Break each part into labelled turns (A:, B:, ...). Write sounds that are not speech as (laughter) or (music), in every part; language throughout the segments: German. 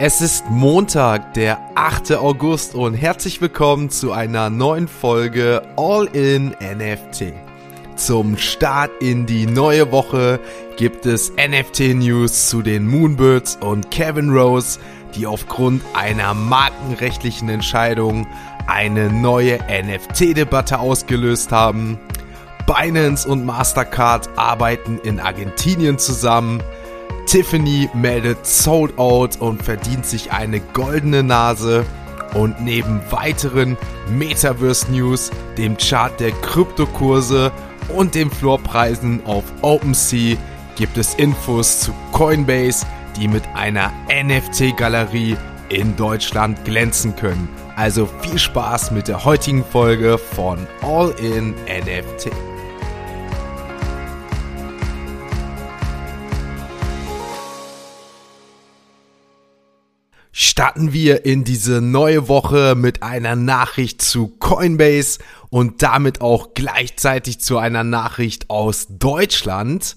A: Es ist Montag, der 8. August und herzlich willkommen zu einer neuen Folge All in NFT. Zum Start in die neue Woche gibt es NFT News zu den Moonbirds und Kevin Rose, die aufgrund einer markenrechtlichen Entscheidung eine neue NFT-Debatte ausgelöst haben. Binance und Mastercard arbeiten in Argentinien zusammen. Tiffany meldet Sold Out und verdient sich eine goldene Nase. Und neben weiteren Metaverse News, dem Chart der Kryptokurse und den Floorpreisen auf OpenSea gibt es Infos zu Coinbase, die mit einer NFT-Galerie in Deutschland glänzen können. Also viel Spaß mit der heutigen Folge von All in NFT. Starten wir in diese neue Woche mit einer Nachricht zu Coinbase und damit auch gleichzeitig zu einer Nachricht aus Deutschland.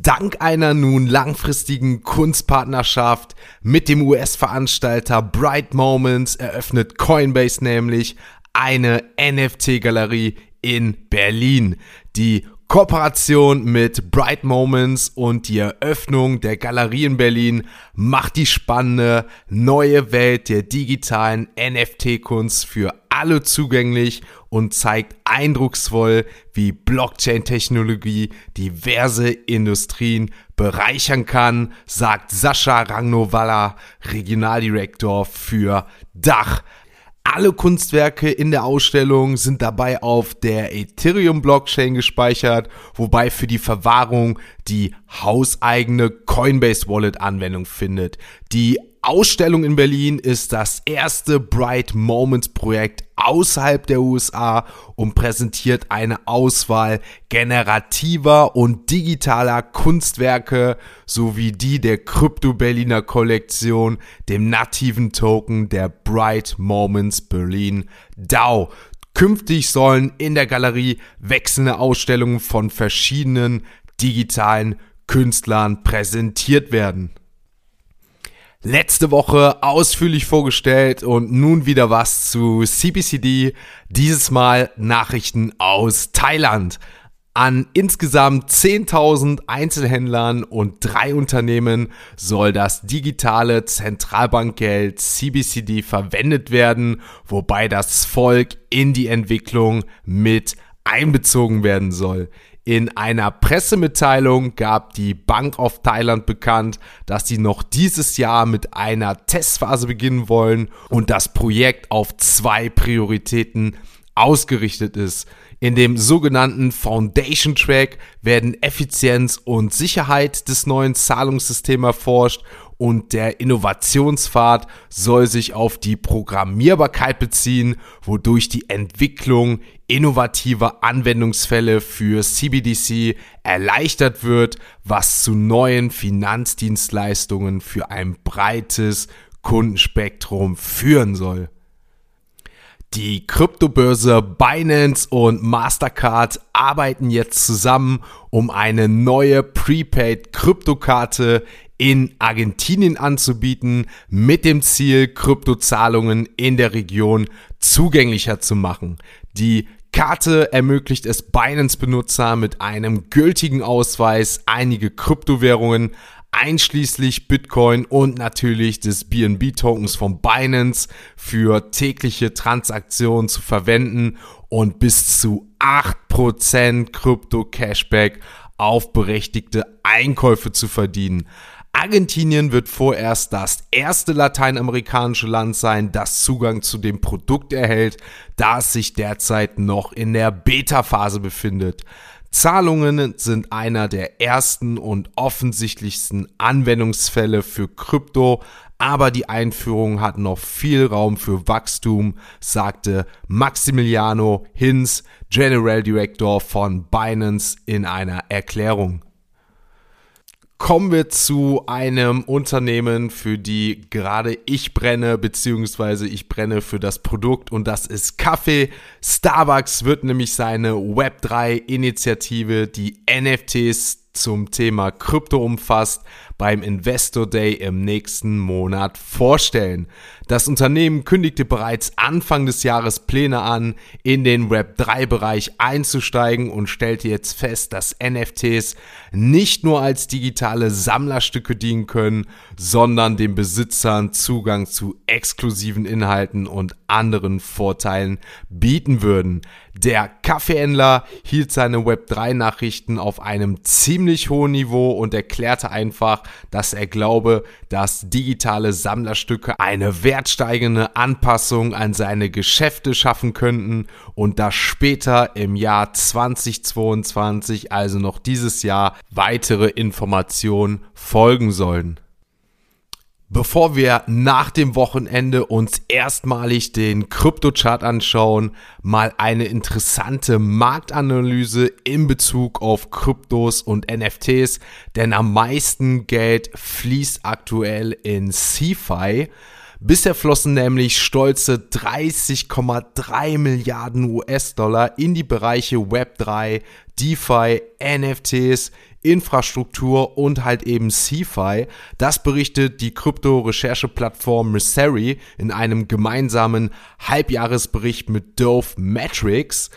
A: Dank einer nun langfristigen Kunstpartnerschaft mit dem US-Veranstalter Bright Moments eröffnet Coinbase nämlich eine NFT-Galerie in Berlin. Die Kooperation mit Bright Moments und die Eröffnung der Galerie in Berlin macht die spannende neue Welt der digitalen NFT-Kunst für alle zugänglich und zeigt eindrucksvoll, wie Blockchain-Technologie diverse Industrien bereichern kann, sagt Sascha Ragnovalla, Regionaldirektor für Dach. Alle Kunstwerke in der Ausstellung sind dabei auf der Ethereum Blockchain gespeichert, wobei für die Verwahrung die hauseigene Coinbase Wallet Anwendung findet. Die Ausstellung in Berlin ist das erste Bright Moments Projekt außerhalb der USA und präsentiert eine Auswahl generativer und digitaler Kunstwerke sowie die der Krypto Berliner Kollektion, dem nativen Token der Bright Moments Berlin DAO. Künftig sollen in der Galerie wechselnde Ausstellungen von verschiedenen digitalen Künstlern präsentiert werden letzte Woche ausführlich vorgestellt und nun wieder was zu CBCD. Dieses Mal Nachrichten aus Thailand. An insgesamt 10.000 Einzelhändlern und drei Unternehmen soll das digitale Zentralbankgeld CBCD verwendet werden, wobei das Volk in die Entwicklung mit einbezogen werden soll. In einer Pressemitteilung gab die Bank of Thailand bekannt, dass sie noch dieses Jahr mit einer Testphase beginnen wollen und das Projekt auf zwei Prioritäten ausgerichtet ist. In dem sogenannten Foundation Track werden Effizienz und Sicherheit des neuen Zahlungssystems erforscht und der Innovationspfad soll sich auf die Programmierbarkeit beziehen, wodurch die Entwicklung innovativer Anwendungsfälle für CBDC erleichtert wird, was zu neuen Finanzdienstleistungen für ein breites Kundenspektrum führen soll. Die Kryptobörse Binance und Mastercard arbeiten jetzt zusammen, um eine neue Prepaid-Kryptokarte in Argentinien anzubieten, mit dem Ziel, Kryptozahlungen in der Region zugänglicher zu machen. Die Karte ermöglicht es Binance-Benutzer mit einem gültigen Ausweis einige Kryptowährungen einschließlich Bitcoin und natürlich des BNB-Tokens von Binance für tägliche Transaktionen zu verwenden und bis zu 8% Krypto-Cashback auf berechtigte Einkäufe zu verdienen. Argentinien wird vorerst das erste lateinamerikanische Land sein, das Zugang zu dem Produkt erhält, da es sich derzeit noch in der Beta-Phase befindet. Zahlungen sind einer der ersten und offensichtlichsten Anwendungsfälle für Krypto, aber die Einführung hat noch viel Raum für Wachstum, sagte Maximiliano Hinz, General Director von Binance in einer Erklärung kommen wir zu einem Unternehmen, für die gerade ich brenne, beziehungsweise ich brenne für das Produkt und das ist Kaffee. Starbucks wird nämlich seine Web3-Initiative, die NFTs zum Thema Krypto umfasst, beim Investor Day im nächsten Monat vorstellen. Das Unternehmen kündigte bereits Anfang des Jahres Pläne an, in den Web3-Bereich einzusteigen und stellte jetzt fest, dass NFTs nicht nur als digitale Sammlerstücke dienen können, sondern den Besitzern Zugang zu exklusiven Inhalten und anderen Vorteilen bieten würden. Der Kaffeehändler hielt seine Web3-Nachrichten auf einem ziemlich hohen Niveau und erklärte einfach, dass er glaube, dass digitale Sammlerstücke eine wertsteigende Anpassung an seine Geschäfte schaffen könnten und dass später im Jahr 2022, also noch dieses Jahr, weitere Informationen folgen sollen. Bevor wir nach dem Wochenende uns erstmalig den Kryptochart anschauen, mal eine interessante Marktanalyse in Bezug auf Kryptos und NFTs, denn am meisten Geld fließt aktuell in CeFi. Bisher flossen nämlich stolze 30,3 Milliarden US-Dollar in die Bereiche Web3, DeFi, NFTs, Infrastruktur und halt eben CeFi. Das berichtet die Krypto-Rechercheplattform Messari in einem gemeinsamen Halbjahresbericht mit Dove Metrics.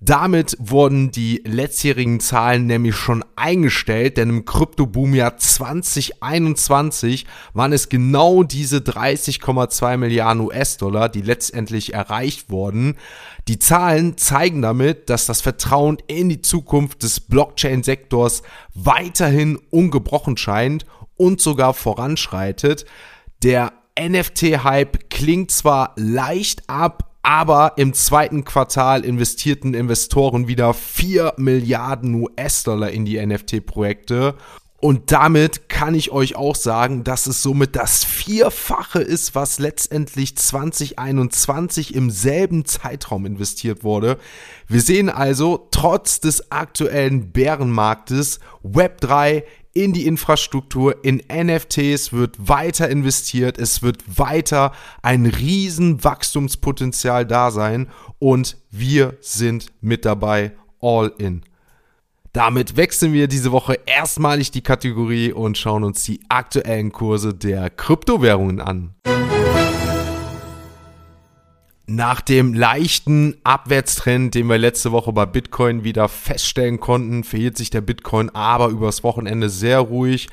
A: Damit wurden die letztjährigen Zahlen nämlich schon eingestellt, denn im Kryptoboomjahr 2021 waren es genau diese 30,2 Milliarden US-Dollar, die letztendlich erreicht wurden. Die Zahlen zeigen damit, dass das Vertrauen in die Zukunft des Blockchain-Sektors weiterhin ungebrochen scheint und sogar voranschreitet. Der NFT-Hype klingt zwar leicht ab, aber im zweiten Quartal investierten Investoren wieder 4 Milliarden US-Dollar in die NFT-Projekte. Und damit kann ich euch auch sagen, dass es somit das Vierfache ist, was letztendlich 2021 im selben Zeitraum investiert wurde. Wir sehen also, trotz des aktuellen Bärenmarktes, Web3 in die Infrastruktur, in NFTs wird weiter investiert, es wird weiter ein riesen Wachstumspotenzial da sein und wir sind mit dabei, all in. Damit wechseln wir diese Woche erstmalig die Kategorie und schauen uns die aktuellen Kurse der Kryptowährungen an. Nach dem leichten Abwärtstrend, den wir letzte Woche bei Bitcoin wieder feststellen konnten, verhielt sich der Bitcoin aber übers Wochenende sehr ruhig.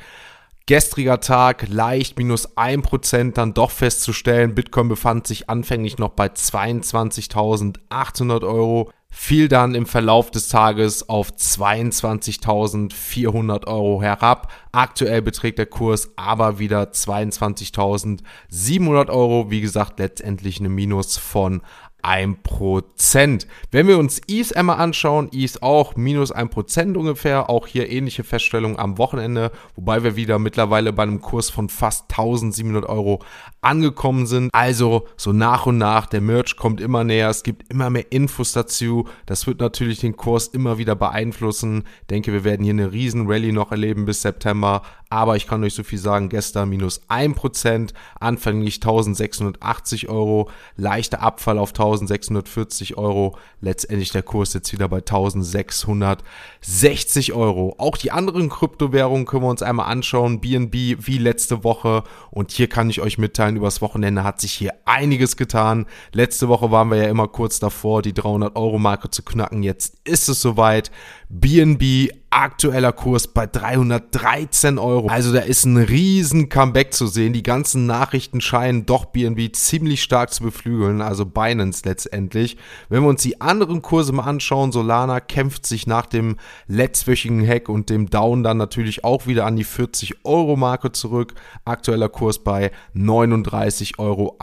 A: Gestriger Tag leicht minus 1% dann doch festzustellen. Bitcoin befand sich anfänglich noch bei 22.800 Euro fiel dann im Verlauf des Tages auf 22.400 Euro herab. Aktuell beträgt der Kurs aber wieder 22.700 Euro. Wie gesagt, letztendlich eine Minus von 1%. Wenn wir uns ETH einmal anschauen, ETH auch minus 1% ungefähr, auch hier ähnliche Feststellungen am Wochenende, wobei wir wieder mittlerweile bei einem Kurs von fast 1700 Euro angekommen sind. Also so nach und nach, der Merch kommt immer näher, es gibt immer mehr Infos dazu. Das wird natürlich den Kurs immer wieder beeinflussen. Ich denke, wir werden hier eine riesen Rallye noch erleben bis September. Aber ich kann euch so viel sagen, gestern minus 1%, anfänglich 1680 Euro, leichter Abfall auf 1640 Euro, letztendlich der Kurs jetzt wieder bei 1660 Euro. Auch die anderen Kryptowährungen können wir uns einmal anschauen, BNB wie letzte Woche und hier kann ich euch mitteilen, übers Wochenende hat sich hier einiges getan. Letzte Woche waren wir ja immer kurz davor, die 300 Euro Marke zu knacken, jetzt ist es soweit. BNB aktueller Kurs bei 313 Euro. Also da ist ein riesen Comeback zu sehen. Die ganzen Nachrichten scheinen doch BNB ziemlich stark zu beflügeln, also Binance letztendlich. Wenn wir uns die anderen Kurse mal anschauen, Solana kämpft sich nach dem letztwöchigen Hack und dem Down dann natürlich auch wieder an die 40 Euro Marke zurück. Aktueller Kurs bei 39,61 Euro.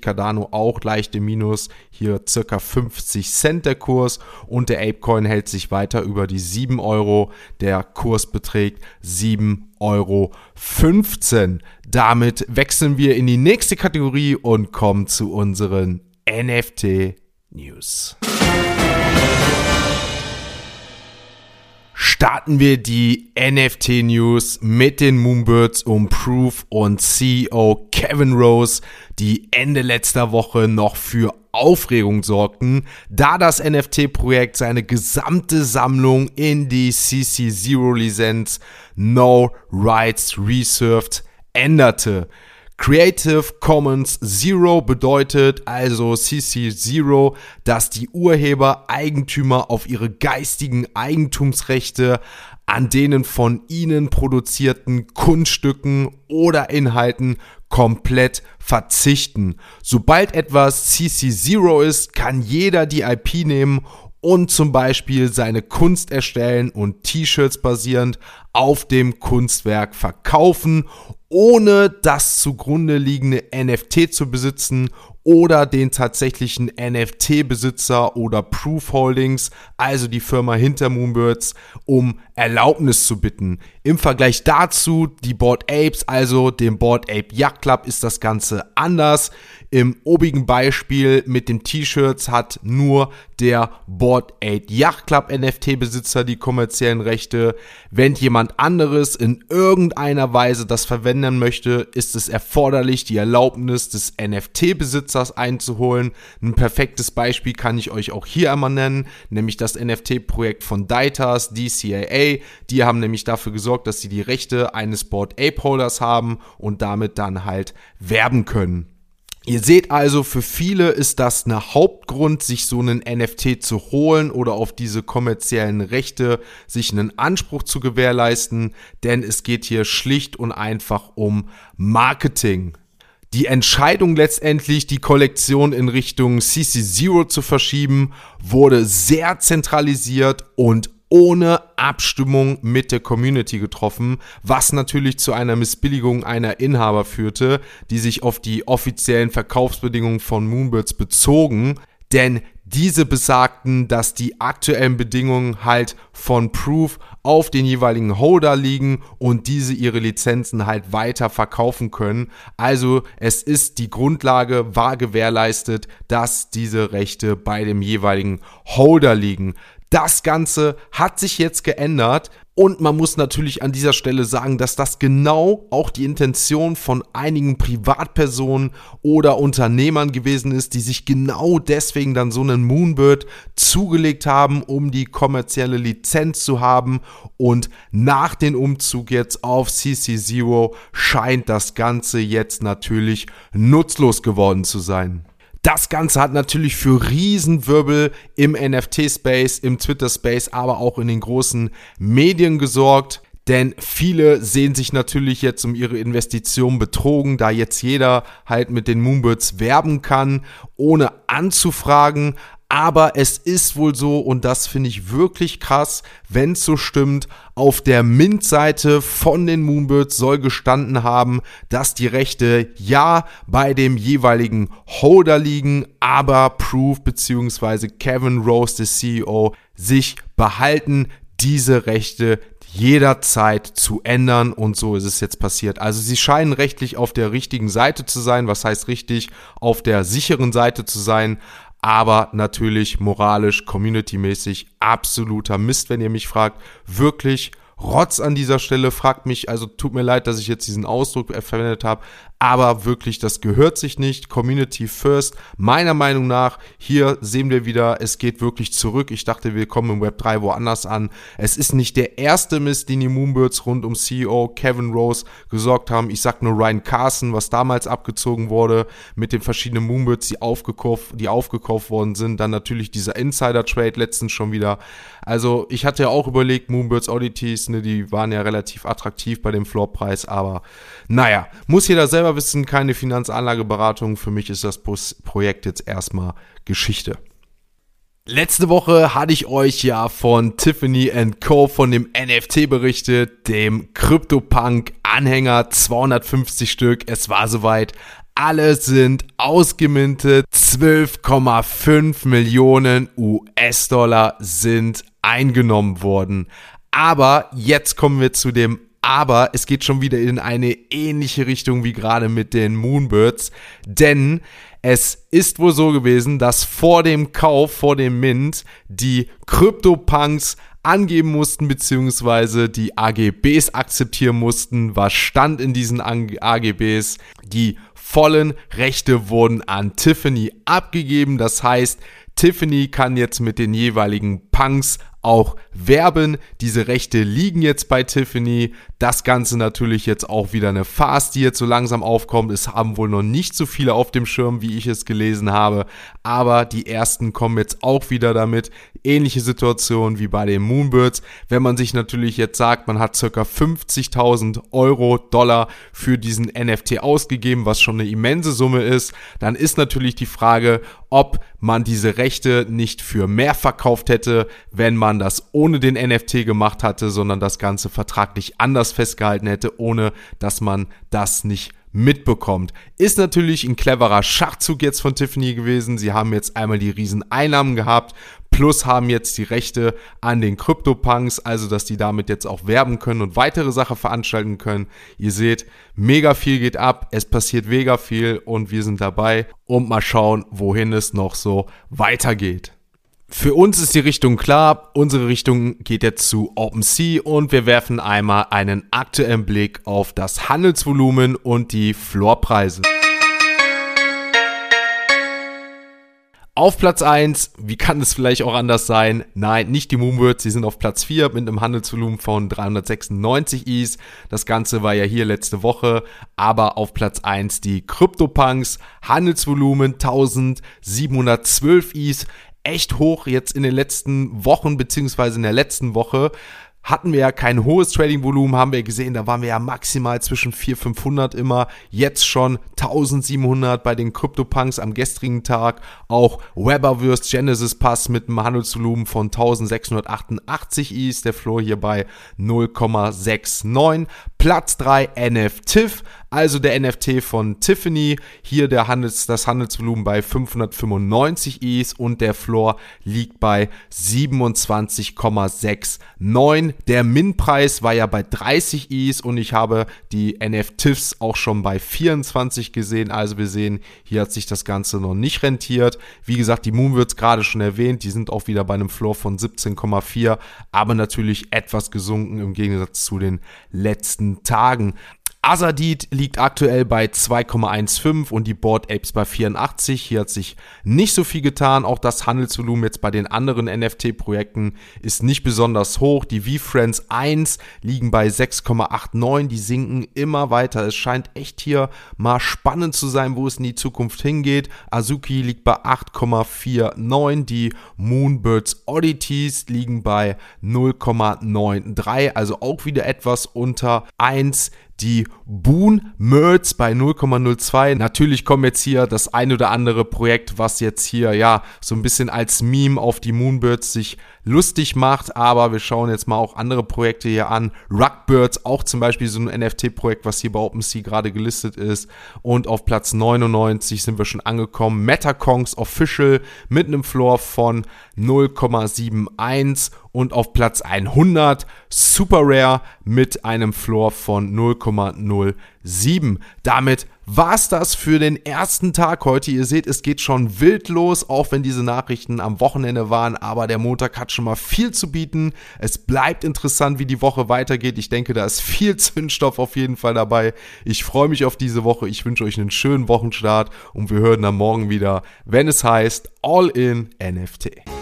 A: Cardano auch leicht im Minus, hier circa 50 Cent der Kurs und der Apecoin hält sich weiter über die 7 7 Euro. Der Kurs beträgt 7,15 Euro. Damit wechseln wir in die nächste Kategorie und kommen zu unseren NFT News. starten wir die NFT News mit den Moonbirds um Proof und CEO Kevin Rose, die Ende letzter Woche noch für Aufregung sorgten, da das NFT-Projekt seine gesamte Sammlung in die CC0-Lizenz No Rights Reserved änderte. Creative Commons Zero bedeutet also CC Zero, dass die Urheber Eigentümer auf ihre geistigen Eigentumsrechte an denen von ihnen produzierten Kunststücken oder Inhalten komplett verzichten. Sobald etwas CC Zero ist, kann jeder die IP nehmen und zum Beispiel seine Kunst erstellen und T-Shirts basierend auf dem Kunstwerk verkaufen, ohne das zugrunde liegende NFT zu besitzen oder den tatsächlichen NFT-Besitzer oder Proof Holdings, also die Firma hinter Moonbirds, um Erlaubnis zu bitten. Im Vergleich dazu, die Board Apes, also dem Board Ape Yacht Club, ist das Ganze anders. Im obigen Beispiel mit den T-Shirts hat nur der Board 8 Yacht Club NFT-Besitzer die kommerziellen Rechte. Wenn jemand anderes in irgendeiner Weise das verwenden möchte, ist es erforderlich, die Erlaubnis des NFT-Besitzers einzuholen. Ein perfektes Beispiel kann ich euch auch hier einmal nennen, nämlich das NFT-Projekt von Daitas, DCAA. Die haben nämlich dafür gesorgt, dass sie die Rechte eines Board Ape Holders haben und damit dann halt werben können. Ihr seht also, für viele ist das ein Hauptgrund, sich so einen NFT zu holen oder auf diese kommerziellen Rechte sich einen Anspruch zu gewährleisten, denn es geht hier schlicht und einfach um Marketing. Die Entscheidung letztendlich, die Kollektion in Richtung CC0 zu verschieben, wurde sehr zentralisiert und ohne Abstimmung mit der Community getroffen, was natürlich zu einer Missbilligung einer Inhaber führte, die sich auf die offiziellen Verkaufsbedingungen von Moonbirds bezogen, denn diese besagten, dass die aktuellen Bedingungen halt von Proof auf den jeweiligen Holder liegen und diese ihre Lizenzen halt weiter verkaufen können. Also es ist die Grundlage, war gewährleistet, dass diese Rechte bei dem jeweiligen Holder liegen. Das Ganze hat sich jetzt geändert und man muss natürlich an dieser Stelle sagen, dass das genau auch die Intention von einigen Privatpersonen oder Unternehmern gewesen ist, die sich genau deswegen dann so einen Moonbird zugelegt haben, um die kommerzielle Lizenz zu haben. Und nach dem Umzug jetzt auf CC0 scheint das Ganze jetzt natürlich nutzlos geworden zu sein. Das Ganze hat natürlich für Riesenwirbel im NFT-Space, im Twitter-Space, aber auch in den großen Medien gesorgt. Denn viele sehen sich natürlich jetzt um ihre Investition betrogen, da jetzt jeder halt mit den Moonbirds werben kann, ohne anzufragen. Aber es ist wohl so, und das finde ich wirklich krass, wenn es so stimmt, auf der Mint-Seite von den Moonbirds soll gestanden haben, dass die Rechte ja bei dem jeweiligen Holder liegen, aber Proof bzw. Kevin Rose, der CEO, sich behalten, diese Rechte jederzeit zu ändern und so ist es jetzt passiert. Also sie scheinen rechtlich auf der richtigen Seite zu sein, was heißt richtig, auf der sicheren Seite zu sein, aber natürlich moralisch, community-mäßig absoluter Mist, wenn ihr mich fragt. Wirklich Rotz an dieser Stelle, fragt mich, also tut mir leid, dass ich jetzt diesen Ausdruck verwendet habe, aber wirklich, das gehört sich nicht. Community first. Meiner Meinung nach, hier sehen wir wieder, es geht wirklich zurück. Ich dachte, wir kommen im Web 3 woanders an. Es ist nicht der erste Mist, den die Moonbirds rund um CEO Kevin Rose gesorgt haben. Ich sag nur Ryan Carson, was damals abgezogen wurde mit den verschiedenen Moonbirds, die aufgekauft, die aufgekauft worden sind. Dann natürlich dieser Insider-Trade letztens schon wieder. Also ich hatte ja auch überlegt, Moonbirds Oddities, ne, die waren ja relativ attraktiv bei dem Floorpreis, aber naja, muss jeder selber wissen, keine Finanzanlageberatung. Für mich ist das Projekt jetzt erstmal Geschichte. Letzte Woche hatte ich euch ja von Tiffany Co. von dem NFT berichtet, dem CryptoPunk Anhänger 250 Stück. Es war soweit. Alle sind ausgemintet. 12,5 Millionen US-Dollar sind eingenommen worden. Aber jetzt kommen wir zu dem aber es geht schon wieder in eine ähnliche Richtung wie gerade mit den Moonbirds, denn es ist wohl so gewesen, dass vor dem Kauf, vor dem Mint, die CryptoPunks angeben mussten, beziehungsweise die AGBs akzeptieren mussten. Was stand in diesen AGBs? Die vollen Rechte wurden an Tiffany abgegeben. Das heißt, Tiffany kann jetzt mit den jeweiligen Punks auch werben. Diese Rechte liegen jetzt bei Tiffany. Das Ganze natürlich jetzt auch wieder eine Fast, die jetzt so langsam aufkommt. Es haben wohl noch nicht so viele auf dem Schirm, wie ich es gelesen habe. Aber die ersten kommen jetzt auch wieder damit. Ähnliche Situation wie bei den Moonbirds. Wenn man sich natürlich jetzt sagt, man hat circa 50.000 Euro, Dollar für diesen NFT ausgegeben, was schon eine immense Summe ist, dann ist natürlich die Frage, ob man diese Rechte nicht für mehr verkauft hätte, wenn man das ohne den NFT gemacht hatte, sondern das Ganze vertraglich anders festgehalten hätte, ohne dass man das nicht mitbekommt. Ist natürlich ein cleverer Schachzug jetzt von Tiffany gewesen. Sie haben jetzt einmal die riesen Einnahmen gehabt, plus haben jetzt die Rechte an den CryptoPunks, also dass die damit jetzt auch werben können und weitere Sachen veranstalten können. Ihr seht, mega viel geht ab, es passiert mega viel und wir sind dabei und mal schauen, wohin es noch so weitergeht. Für uns ist die Richtung klar. Unsere Richtung geht jetzt zu OpenSea und wir werfen einmal einen aktuellen Blick auf das Handelsvolumen und die Floorpreise. Auf Platz 1, wie kann es vielleicht auch anders sein? Nein, nicht die Moonbirds, sie sind auf Platz 4 mit einem Handelsvolumen von 396 Is. Das Ganze war ja hier letzte Woche, aber auf Platz 1 die CryptoPunks, Handelsvolumen 1712 Is echt hoch jetzt in den letzten Wochen, beziehungsweise in der letzten Woche. Hatten wir ja kein hohes Trading-Volumen, haben wir gesehen, da waren wir ja maximal zwischen 400, 500 immer, jetzt schon 1700 bei den CryptoPunks am gestrigen Tag, auch Weberwurst Genesis Pass mit einem Handelsvolumen von 1688 ist der Floor hier bei 0,69. Platz 3 NFTIF, also der NFT von Tiffany. Hier der Handels, das Handelsvolumen bei 595 Is und der Floor liegt bei 27,69. Der Min-Preis war ja bei 30 Is und ich habe die NFTIFs auch schon bei 24 gesehen. Also wir sehen, hier hat sich das Ganze noch nicht rentiert. Wie gesagt, die Moon wird gerade schon erwähnt. Die sind auch wieder bei einem Floor von 17,4, aber natürlich etwas gesunken im Gegensatz zu den letzten Tagen. Azadid liegt aktuell bei 2,15 und die Board Apes bei 84. Hier hat sich nicht so viel getan. Auch das Handelsvolumen jetzt bei den anderen NFT-Projekten ist nicht besonders hoch. Die V-Friends 1 liegen bei 6,89. Die sinken immer weiter. Es scheint echt hier mal spannend zu sein, wo es in die Zukunft hingeht. Azuki liegt bei 8,49. Die Moonbirds Oddities liegen bei 0,93. Also auch wieder etwas unter 1 die Boon Merz bei 0,02. Natürlich kommt jetzt hier das ein oder andere Projekt, was jetzt hier ja so ein bisschen als Meme auf die Moonbirds sich lustig macht, aber wir schauen jetzt mal auch andere Projekte hier an. Rugbirds, auch zum Beispiel so ein NFT-Projekt, was hier bei OpenSea gerade gelistet ist. Und auf Platz 99 sind wir schon angekommen. Metacongs Official mit einem Floor von 0,71 und auf Platz 100 Super Rare mit einem Floor von 0,07. Damit war's das für den ersten Tag heute. Ihr seht, es geht schon wild los, auch wenn diese Nachrichten am Wochenende waren, aber der Montag hat schon mal viel zu bieten. Es bleibt interessant, wie die Woche weitergeht. Ich denke, da ist viel (laughs) Zündstoff auf jeden Fall dabei. Ich freue mich auf diese Woche. Ich wünsche euch einen schönen Wochenstart und wir hören dann morgen wieder, wenn es heißt All in NFT.